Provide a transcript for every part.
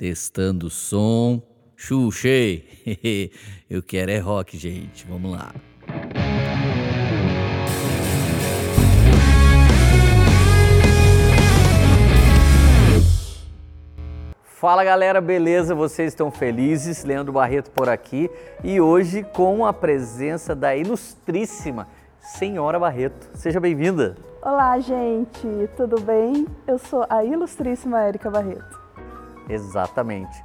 Testando o som. Xuxei. Eu quero é rock, gente. Vamos lá. Fala galera, beleza? Vocês estão felizes? Leandro Barreto por aqui e hoje com a presença da ilustríssima Senhora Barreto. Seja bem-vinda. Olá, gente, tudo bem? Eu sou a ilustríssima Érica Barreto. Exatamente.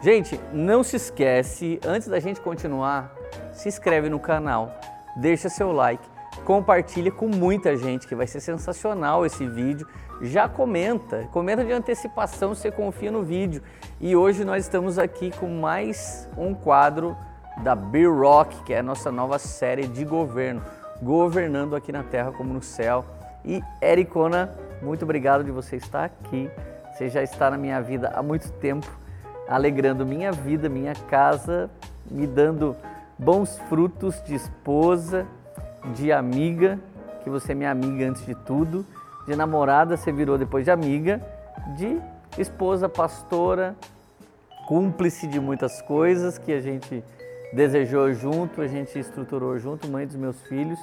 Gente, não se esquece, antes da gente continuar, se inscreve no canal, deixa seu like, compartilha com muita gente que vai ser sensacional esse vídeo já comenta, comenta de antecipação se você confia no vídeo. E hoje nós estamos aqui com mais um quadro da Beer Rock, que é a nossa nova série de governo, governando aqui na terra como no céu. E Ericona, muito obrigado de você estar aqui. Você já está na minha vida há muito tempo, alegrando minha vida, minha casa, me dando bons frutos de esposa, de amiga, que você é minha amiga antes de tudo de namorada você virou depois de amiga, de esposa, pastora, cúmplice de muitas coisas que a gente desejou junto, a gente estruturou junto, mãe dos meus filhos.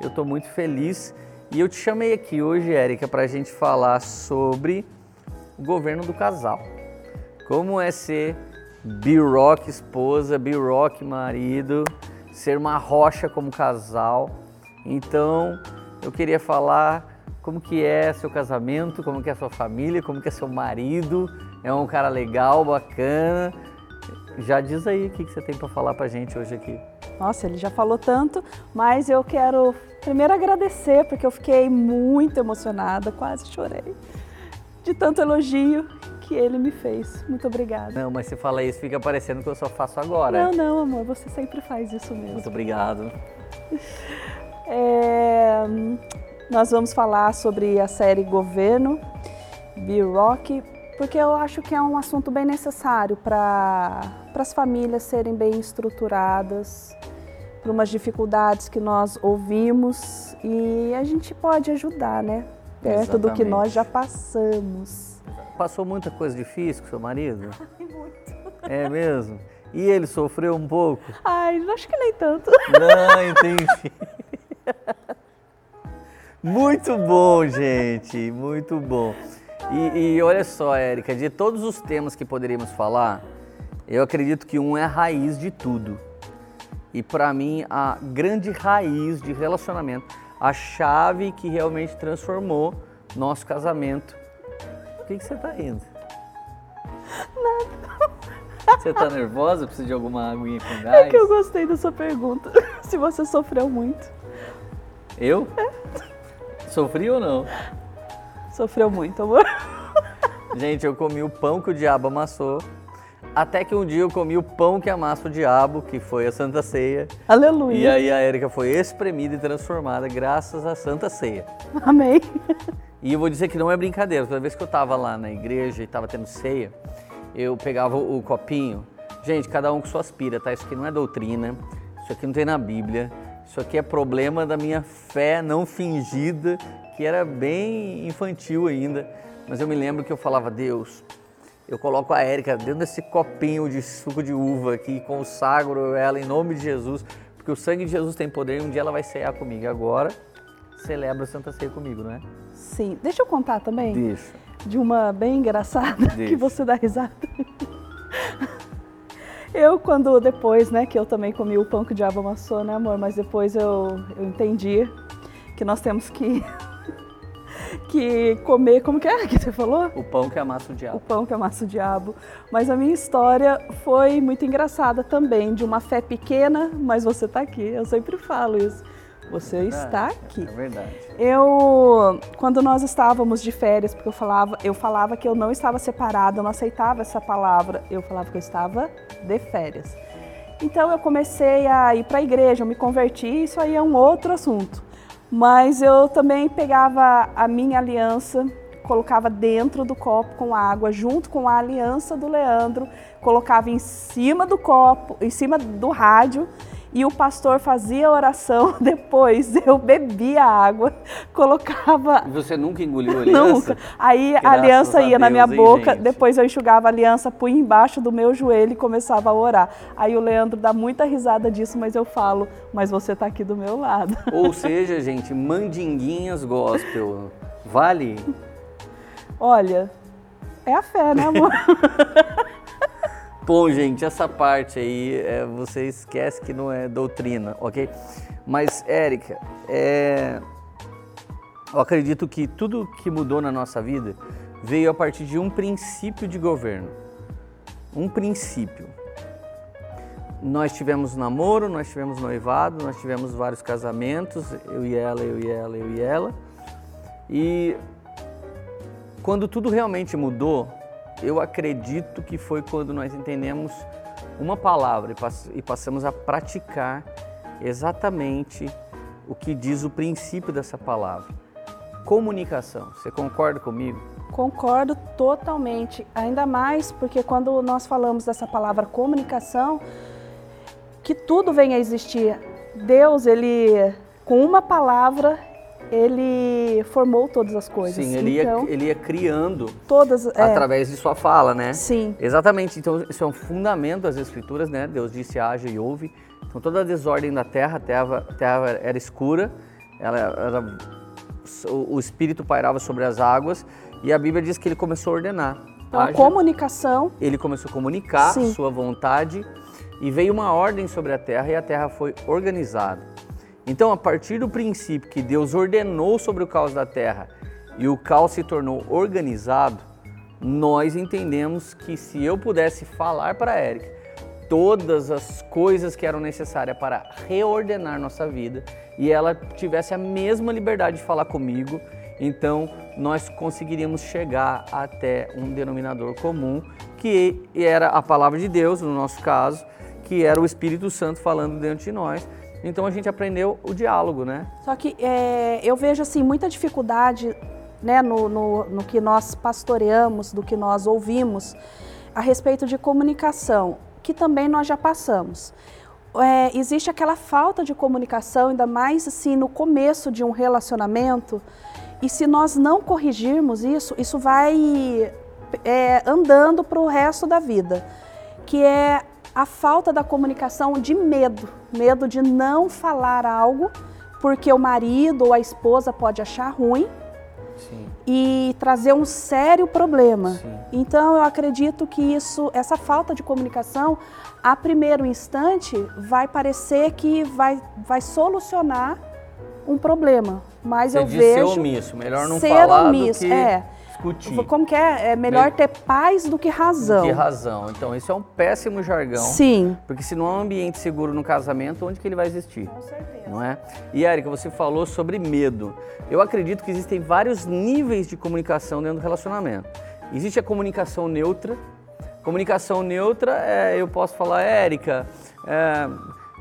Eu estou muito feliz e eu te chamei aqui hoje, Érica, para a gente falar sobre o governo do casal. Como é ser B-Rock esposa, B-Rock marido, ser uma rocha como casal. Então, eu queria falar como que é seu casamento, como que é sua família, como que é seu marido, é um cara legal, bacana. Já diz aí o que, você tem para falar para gente hoje aqui. Nossa, ele já falou tanto, mas eu quero primeiro agradecer porque eu fiquei muito emocionada, quase chorei tanto elogio que ele me fez. Muito obrigada. Não, mas você fala isso, fica parecendo que eu só faço agora. Não, não, amor, você sempre faz isso mesmo. Muito obrigado. É, nós vamos falar sobre a série Governo, B-Rock, porque eu acho que é um assunto bem necessário para as famílias serem bem estruturadas, para umas dificuldades que nós ouvimos e a gente pode ajudar, né? Perto Exatamente. do que nós já passamos. Passou muita coisa difícil com seu marido? Ai, muito. É mesmo? E ele sofreu um pouco? Ai, acho que nem tanto. Não, entendi. Muito bom, gente, muito bom. E, e, olha só, Érica, de todos os temas que poderíamos falar, eu acredito que um é a raiz de tudo. E para mim, a grande raiz de relacionamento, a chave que realmente transformou nosso casamento. O que, que você tá rindo? Nada. Você tá nervosa? Precisa de alguma aguinha com gás? É que eu gostei da sua pergunta. Se você sofreu muito. Eu? É. Sofri ou não? Sofreu muito, amor. Gente, eu comi o pão que o diabo amassou. Até que um dia eu comi o pão que amassa o diabo, que foi a Santa Ceia. Aleluia. E aí a Érica foi espremida e transformada graças à Santa Ceia. Amém. E eu vou dizer que não é brincadeira. Toda vez que eu estava lá na igreja e estava tendo ceia, eu pegava o copinho. Gente, cada um com suas pira, tá? Isso aqui não é doutrina, isso aqui não tem na Bíblia. Isso aqui é problema da minha fé não fingida, que era bem infantil ainda. Mas eu me lembro que eu falava, Deus, eu coloco a Érica dentro desse copinho de suco de uva aqui, consagro ela em nome de Jesus, porque o sangue de Jesus tem poder e um dia ela vai cear comigo. Agora, celebra a Santa Ceia comigo, não é? Sim. Deixa eu contar também. Deixa. De uma bem engraçada, Deixa. que você dá risada. Eu, quando depois, né, que eu também comi o pão que o diabo amassou, né, amor? Mas depois eu, eu entendi que nós temos que, que comer, como que é que você falou? O pão que amassa o diabo. O pão que amassa o diabo. Mas a minha história foi muito engraçada também, de uma fé pequena, mas você está aqui. Eu sempre falo isso. Você é está aqui. É verdade. Eu, quando nós estávamos de férias, porque eu falava, eu falava que eu não estava separada, eu não aceitava essa palavra, eu falava que eu estava de férias. Então eu comecei a ir para a igreja, eu me converti, isso aí é um outro assunto. Mas eu também pegava a minha aliança, colocava dentro do copo com água, junto com a aliança do Leandro, colocava em cima do copo, em cima do rádio e o pastor fazia a oração, depois eu bebia água, colocava. Você nunca engoliu a aliança? Nunca. Aí a aliança ia a na minha hein, boca, gente? depois eu enxugava a aliança, punha embaixo do meu joelho e começava a orar. Aí o Leandro dá muita risada disso, mas eu falo, mas você está aqui do meu lado. Ou seja, gente, mandinguinhas gospel. Vale? Olha, é a fé, né, amor? Bom, gente, essa parte aí é, você esquece que não é doutrina, ok? Mas, Érica, é, eu acredito que tudo que mudou na nossa vida veio a partir de um princípio de governo. Um princípio. Nós tivemos namoro, nós tivemos noivado, nós tivemos vários casamentos, eu e ela, eu e ela, eu e ela. E quando tudo realmente mudou, eu acredito que foi quando nós entendemos uma palavra e passamos a praticar exatamente o que diz o princípio dessa palavra. Comunicação. Você concorda comigo? Concordo totalmente. Ainda mais porque quando nós falamos dessa palavra comunicação, que tudo vem a existir. Deus, ele com uma palavra, ele formou todas as coisas. Sim, ele, então, ia, ele ia criando todas é, através de sua fala, né? Sim. Exatamente. Então, isso é um fundamento das escrituras, né? Deus disse haja e ouve. Então, toda a desordem da terra, a terra, a terra era escura, ela era, o, espírito pairava sobre as águas e a Bíblia diz que ele começou a ordenar. Então, haja, comunicação. Ele começou a comunicar Sim. sua vontade e veio uma ordem sobre a terra e a terra foi organizada. Então, a partir do princípio que Deus ordenou sobre o caos da terra e o caos se tornou organizado, nós entendemos que se eu pudesse falar para a Érica todas as coisas que eram necessárias para reordenar nossa vida e ela tivesse a mesma liberdade de falar comigo, então nós conseguiríamos chegar até um denominador comum, que era a palavra de Deus, no nosso caso, que era o Espírito Santo falando dentro de nós então a gente aprendeu o diálogo, né? Só que é, eu vejo assim muita dificuldade né, no, no, no, que nós pastoreamos, do que nós ouvimos a respeito de comunicação, que também nós já passamos. É, existe aquela falta de comunicação, ainda mais assim no começo de um relacionamento, e se nós não corrigirmos isso, isso vai é, andando para o resto da vida, que é a falta da comunicação de medo, medo de não falar algo porque o marido ou a esposa pode achar ruim Sim. e trazer um sério problema. Sim. Então eu acredito que isso, essa falta de comunicação, a primeiro instante, vai parecer que vai, vai solucionar um problema. Mas Você eu vejo ser omisso, melhor não ser falar omisso, do que... é discutir. Como que é? É melhor ter paz do que razão. Do que razão. Então, isso é um péssimo jargão. Sim. Porque se não há um ambiente seguro no casamento, onde que ele vai existir? Com certeza. Não é? E, Érica, você falou sobre medo. Eu acredito que existem vários níveis de comunicação dentro do relacionamento. Existe a comunicação neutra. Comunicação neutra, é, eu posso falar, Érica, é,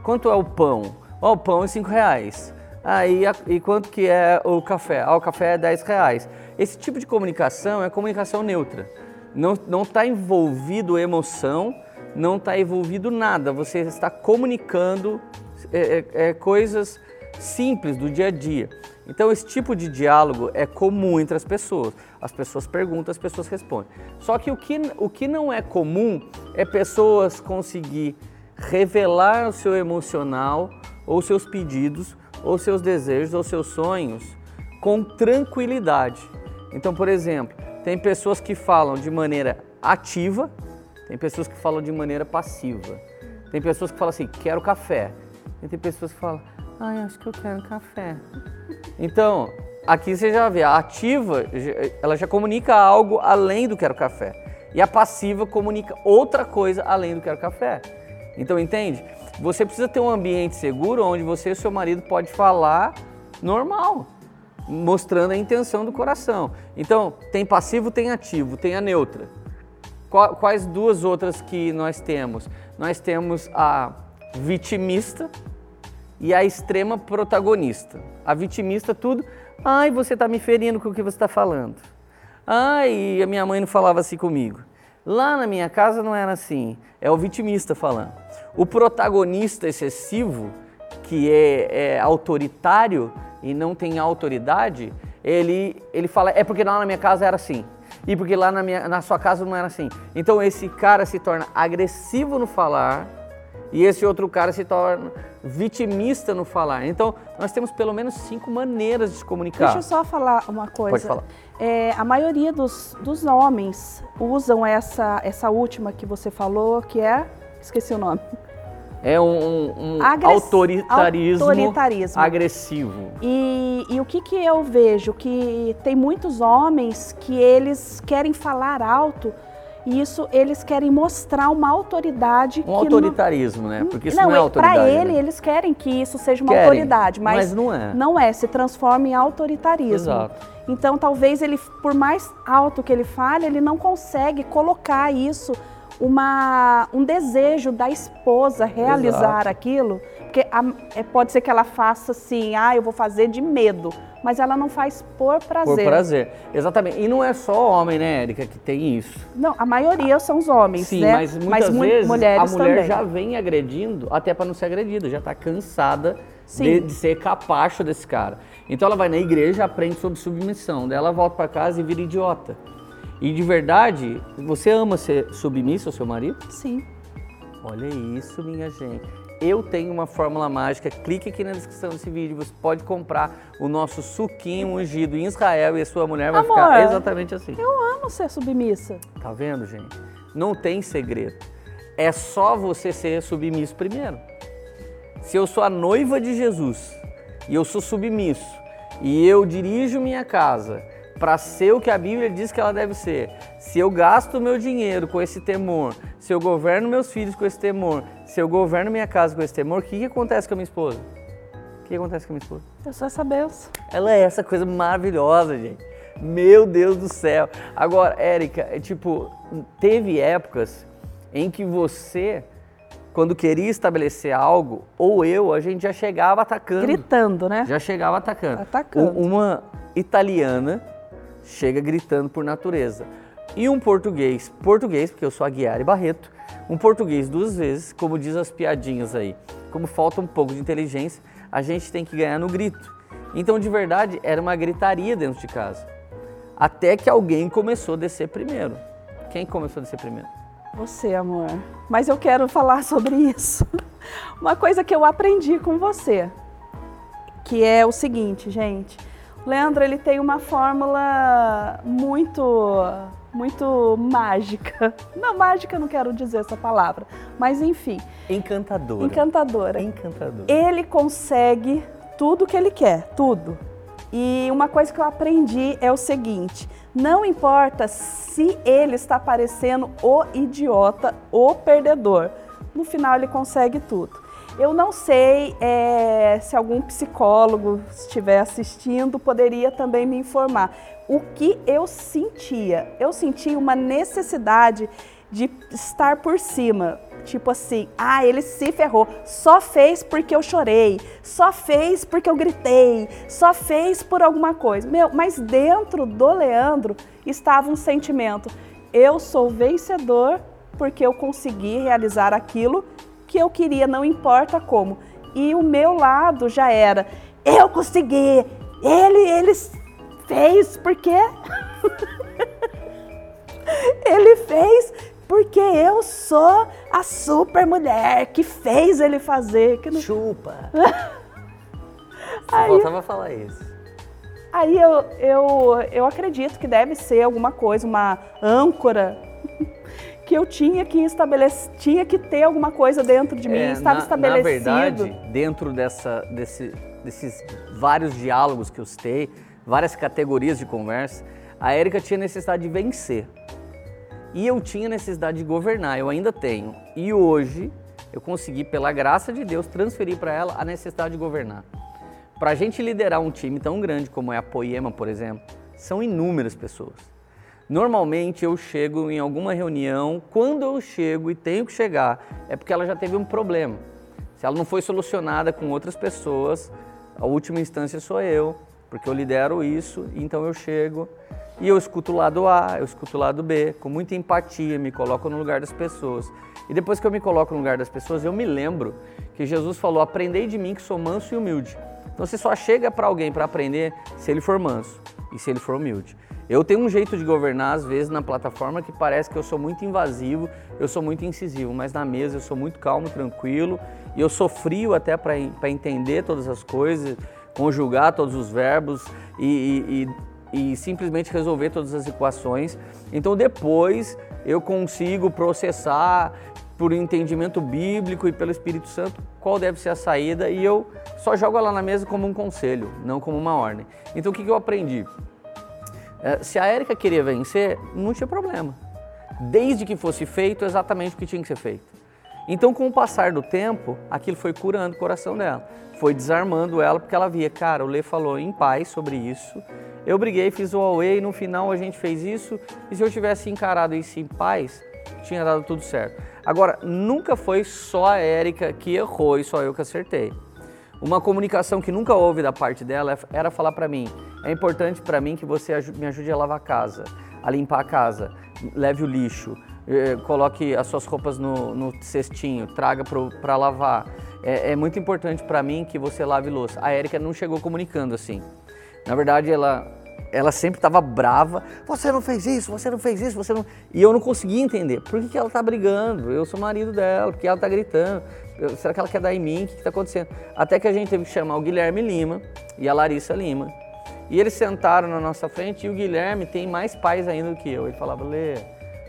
quanto é o pão? Oh, o pão é 5 reais. Aí, e quanto que é o café? Ah, o café é 10 reais. Esse tipo de comunicação é comunicação neutra. Não está envolvido emoção, não está envolvido nada. Você está comunicando é, é, é, coisas simples do dia a dia. Então, esse tipo de diálogo é comum entre as pessoas. As pessoas perguntam, as pessoas respondem. Só que o que, o que não é comum é pessoas conseguir revelar o seu emocional, ou seus pedidos, ou seus desejos, ou seus sonhos com tranquilidade. Então, por exemplo, tem pessoas que falam de maneira ativa, tem pessoas que falam de maneira passiva. Tem pessoas que falam assim, quero café. E tem pessoas que falam, ai, acho que eu quero café. Então, aqui você já vê, a ativa, ela já comunica algo além do quero café. E a passiva comunica outra coisa além do quero café. Então, entende? Você precisa ter um ambiente seguro onde você e seu marido pode falar normal mostrando a intenção do coração. Então, tem passivo, tem ativo, tem a neutra. Quais duas outras que nós temos? Nós temos a vitimista e a extrema protagonista. A vitimista, tudo, ai, você está me ferindo com o que você está falando. Ai, a minha mãe não falava assim comigo. Lá na minha casa não era assim. É o vitimista falando. O protagonista excessivo, que é, é autoritário e não tem autoridade, ele, ele fala, é porque lá na minha casa era assim. E porque lá na, minha, na sua casa não era assim. Então esse cara se torna agressivo no falar e esse outro cara se torna vitimista no falar. Então, nós temos pelo menos cinco maneiras de se comunicar. Deixa eu só falar uma coisa. Pode falar. É, a maioria dos, dos homens usam essa, essa última que você falou, que é. Esqueci o nome. É um, um autoritarismo, autoritarismo, agressivo. E, e, o que, que eu vejo? Que tem muitos homens que eles querem falar alto e isso eles querem mostrar uma autoridade. Um autoritarismo, não, né? Porque isso não, não é autoridade. Para ele, né? eles querem que isso seja uma querem, autoridade, mas, mas, não é. Não é, se transforma em autoritarismo. Exato. Então, talvez ele, por mais alto que ele fale, ele não consegue colocar isso uma, um desejo da esposa realizar Exato. aquilo, porque a, é, pode ser que ela faça assim, ah, eu vou fazer de medo, mas ela não faz por prazer. Por prazer, exatamente. E não é só homem, né, Érica, que tem isso. Não, a maioria são os homens, Sim, né? mas muitas mas vezes mulheres a mulher também. já vem agredindo até para não ser agredida, já está cansada de, de, ser capacho desse cara. Então ela vai na igreja, aprende sobre submissão, daí ela volta para casa e vira idiota. E de verdade, você ama ser submissa ao seu marido? Sim. Olha isso, minha gente. Eu tenho uma fórmula mágica. Clique aqui na descrição desse vídeo. Você pode comprar o nosso suquinho ungido em Israel e a sua mulher vai Amor, ficar exatamente assim. Eu amo ser submissa. Tá vendo, gente? Não tem segredo. É só você ser submisso primeiro. Se eu sou a noiva de Jesus e eu sou submisso e eu dirijo minha casa para ser o que a Bíblia diz que ela deve ser. Se eu gasto meu dinheiro com esse temor, se eu governo meus filhos com esse temor, se eu governo minha casa com esse temor, o que, que acontece com a minha esposa? O que acontece com a minha esposa? Eu sou essa benção. Ela é essa coisa maravilhosa, gente. Meu Deus do céu. Agora, Érica, é tipo, teve épocas em que você, quando queria estabelecer algo, ou eu, a gente já chegava atacando. Gritando, né? Já chegava atacando. Atacando. Uma italiana chega gritando por natureza. E um português, português, porque eu sou Aguiar e Barreto, um português duas vezes, como diz as piadinhas aí, como falta um pouco de inteligência, a gente tem que ganhar no grito. Então, de verdade, era uma gritaria dentro de casa. Até que alguém começou a descer primeiro. Quem começou a descer primeiro? Você, amor. Mas eu quero falar sobre isso. Uma coisa que eu aprendi com você, que é o seguinte, gente. Leandro, ele tem uma fórmula muito, muito mágica. Não, mágica não quero dizer essa palavra, mas enfim. Encantadora. Encantadora. Encantadora. Ele consegue tudo que ele quer, tudo. E uma coisa que eu aprendi é o seguinte: não importa se ele está parecendo o idiota, o perdedor, no final ele consegue tudo. Eu não sei é, se algum psicólogo estiver assistindo poderia também me informar. O que eu sentia? Eu sentia uma necessidade de estar por cima. Tipo assim, ah, ele se ferrou. Só fez porque eu chorei. Só fez porque eu gritei. Só fez por alguma coisa. Meu, mas dentro do Leandro estava um sentimento. Eu sou vencedor porque eu consegui realizar aquilo que eu queria, não importa como. E o meu lado já era, eu consegui, ele, ele fez porque ele fez porque eu sou a super mulher que fez ele fazer. Que não... Chupa! Aí, faltava falar isso. Aí eu, eu, eu acredito que deve ser alguma coisa, uma âncora que eu tinha que estabelecer, tinha que ter alguma coisa dentro de mim, é, estava na, estabelecido. Na verdade, dentro dessa, desse, desses vários diálogos que eu citei, várias categorias de conversa, a Érica tinha necessidade de vencer. E eu tinha necessidade de governar, eu ainda tenho. E hoje eu consegui, pela graça de Deus, transferir para ela a necessidade de governar. Para a gente liderar um time tão grande como é a Poema, por exemplo, são inúmeras pessoas. Normalmente eu chego em alguma reunião, quando eu chego e tenho que chegar, é porque ela já teve um problema. Se ela não foi solucionada com outras pessoas, a última instância sou eu, porque eu lidero isso, então eu chego E eu escuto o lado A, eu escuto o lado B, com muita empatia, me coloco no lugar das pessoas. E depois que eu me coloco no lugar das pessoas, eu me lembro que Jesus falou: Aprendei de mim que sou manso e humilde. Então você só chega para alguém para aprender se ele for manso e se ele for humilde. Eu tenho um jeito de governar, às vezes, na plataforma que parece que eu sou muito invasivo, eu sou muito incisivo, mas na mesa eu sou muito calmo, tranquilo e eu sou frio até para entender todas as coisas, conjugar todos os verbos e, e, e simplesmente resolver todas as equações. Então depois eu consigo processar por entendimento bíblico e pelo Espírito Santo qual deve ser a saída e eu só jogo ela na mesa como um conselho, não como uma ordem. Então o que eu aprendi? É, se a Érica queria vencer, não tinha problema. Desde que fosse feito exatamente o que tinha que ser feito. Então, com o passar do tempo, aquilo foi curando o coração dela, foi desarmando ela, porque ela via, cara, o Lê falou em paz sobre isso, eu briguei, fiz o away, no final a gente fez isso, e se eu tivesse encarado isso em paz, tinha dado tudo certo. Agora, nunca foi só a Érica que errou e só eu que acertei. Uma comunicação que nunca houve da parte dela era falar para mim: é importante para mim que você me ajude a lavar a casa, a limpar a casa, leve o lixo, eh, coloque as suas roupas no, no cestinho, traga para lavar. É, é, muito importante para mim que você lave louça. A Érica não chegou comunicando assim. Na verdade, ela, ela sempre estava brava. Você não fez isso, você não fez isso, você não. E eu não conseguia entender. Por que, que ela está brigando? Eu sou marido dela, porque ela está gritando. Será que ela quer dar em mim? O que está acontecendo? Até que a gente teve que chamar o Guilherme Lima e a Larissa Lima. E eles sentaram na nossa frente e o Guilherme tem mais pais ainda do que eu. Ele falava, Lê,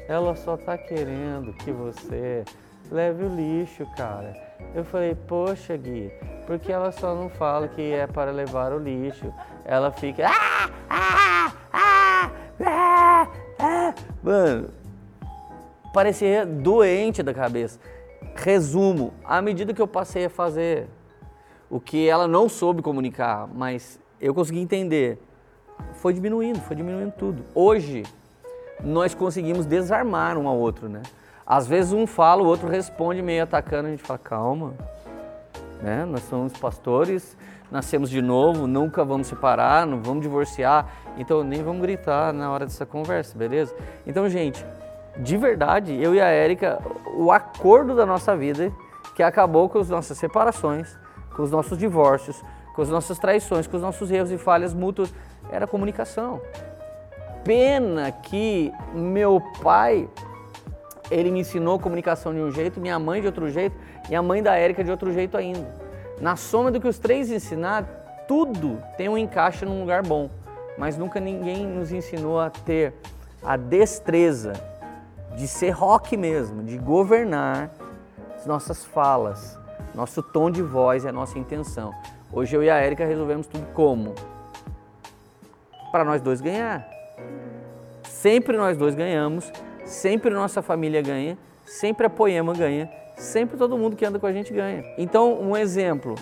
ela só está querendo que você leve o lixo, cara. Eu falei, poxa, Gui, porque ela só não fala que é para levar o lixo. Ela fica. Ah, ah, ah, ah, ah. Mano, parecia doente da cabeça. Resumo, à medida que eu passei a fazer o que ela não soube comunicar, mas eu consegui entender, foi diminuindo, foi diminuindo tudo. Hoje, nós conseguimos desarmar um ao outro, né? Às vezes um fala, o outro responde meio atacando, a gente fala, calma, né? Nós somos pastores, nascemos de novo, nunca vamos separar, não vamos divorciar, então nem vamos gritar na hora dessa conversa, beleza? Então, gente, de verdade, eu e a Érica, o acordo da nossa vida que acabou com as nossas separações, com os nossos divórcios, com as nossas traições, com os nossos erros e falhas mútuas, era comunicação. Pena que meu pai, ele me ensinou comunicação de um jeito, minha mãe de outro jeito e a mãe da Érica de outro jeito ainda. Na soma do que os três ensinaram, tudo tem um encaixe num lugar bom, mas nunca ninguém nos ensinou a ter a destreza de ser rock mesmo, de governar as nossas falas, nosso tom de voz e a nossa intenção. Hoje eu e a Érica resolvemos tudo como? Para nós dois ganhar. Sempre nós dois ganhamos, sempre nossa família ganha, sempre a Poema ganha, sempre todo mundo que anda com a gente ganha. Então, um exemplo,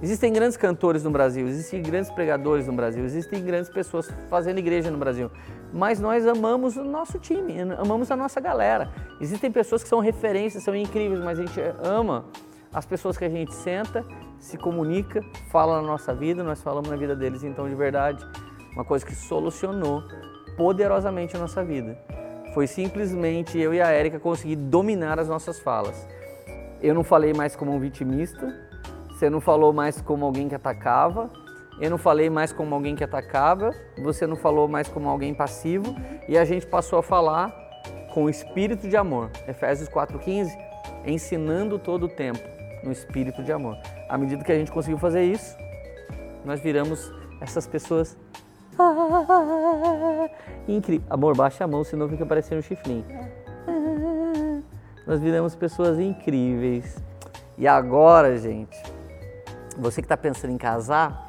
Existem grandes cantores no Brasil, existem grandes pregadores no Brasil, existem grandes pessoas fazendo igreja no Brasil mas nós amamos o nosso time, amamos a nossa galera. Existem pessoas que são referências, são incríveis, mas a gente ama as pessoas que a gente senta, se comunica, fala na nossa vida, nós falamos na vida deles. Então, de verdade, uma coisa que solucionou poderosamente a nossa vida foi simplesmente eu e a Érica conseguir dominar as nossas falas. Eu não falei mais como um vitimista, você não falou mais como alguém que atacava, eu não falei mais como alguém que atacava, você não falou mais como alguém passivo, e a gente passou a falar com espírito de amor. Efésios 4,15, ensinando todo o tempo no espírito de amor. À medida que a gente conseguiu fazer isso, nós viramos essas pessoas. Incrível. Amor, baixa a mão, senão fica parecendo um chifrinho. Nós viramos pessoas incríveis. E agora, gente, você que está pensando em casar,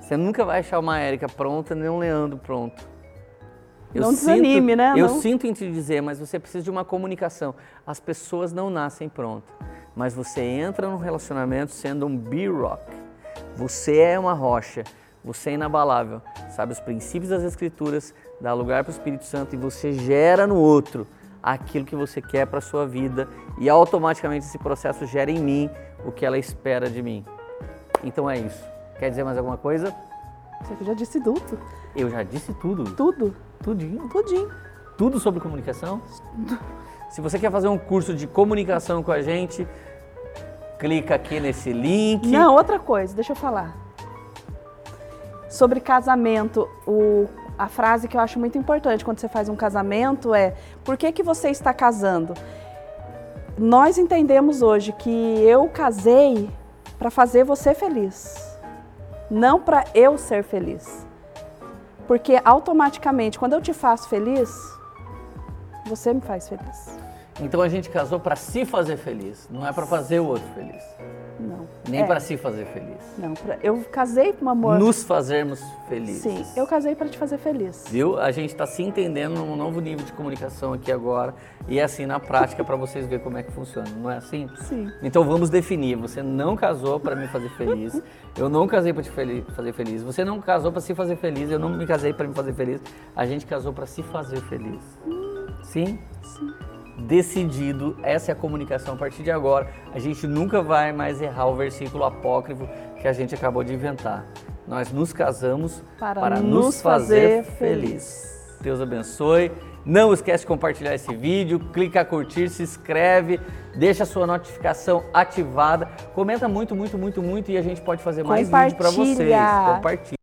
você nunca vai achar uma Érica pronta nem um Leandro pronto. Eu não desanime, né? Eu não. sinto em te dizer, mas você precisa de uma comunicação. As pessoas não nascem prontas, mas você entra num relacionamento sendo um B-Rock. Você é uma rocha, você é inabalável, sabe os princípios das Escrituras, dá lugar para o Espírito Santo e você gera no outro aquilo que você quer para a sua vida e automaticamente esse processo gera em mim o que ela espera de mim. Então é isso. Quer dizer mais alguma coisa? Você já disse tudo. Eu já disse tudo. Tudo. Tudinho. Tudinho. Tudo sobre comunicação? Se você quer fazer um curso de comunicação com a gente, clica aqui nesse link. Não, outra coisa, deixa eu falar. Sobre casamento, o, a frase que eu acho muito importante quando você faz um casamento é: por que, que você está casando? Nós entendemos hoje que eu casei para fazer você feliz, não para eu ser feliz. Porque automaticamente, quando eu te faço feliz, você me faz feliz. Então a gente casou para se fazer feliz, não é para fazer o outro feliz. Não. Nem É. para se fazer feliz. Não, pra- eu casei com amor. Nos fazermos felizes. Sim, eu casei para te fazer feliz. Viu? A gente está se entendendo num novo nível de comunicação aqui agora e é assim na prática para vocês verem como é que funciona, não é assim? Sim. Então vamos definir. Você não casou para me fazer feliz. Eu não casei para te fel- fazer feliz. Você não casou para se fazer feliz. Eu não me casei para me fazer feliz. A gente casou para se fazer feliz. Sim? Sim. Decidido, essa é a comunicação. A partir de agora, a gente nunca vai mais errar o versículo apócrifo que a gente acabou de inventar. Nós nos casamos Para para, nos nos fazer fazer feliz. Deus abençoe. Não esquece de compartilhar esse vídeo, clica curtir, se inscreve, deixa a sua notificação ativada, comenta muito, muito, muito, muito e a gente pode fazer mais vídeo para vocês. Compartilha.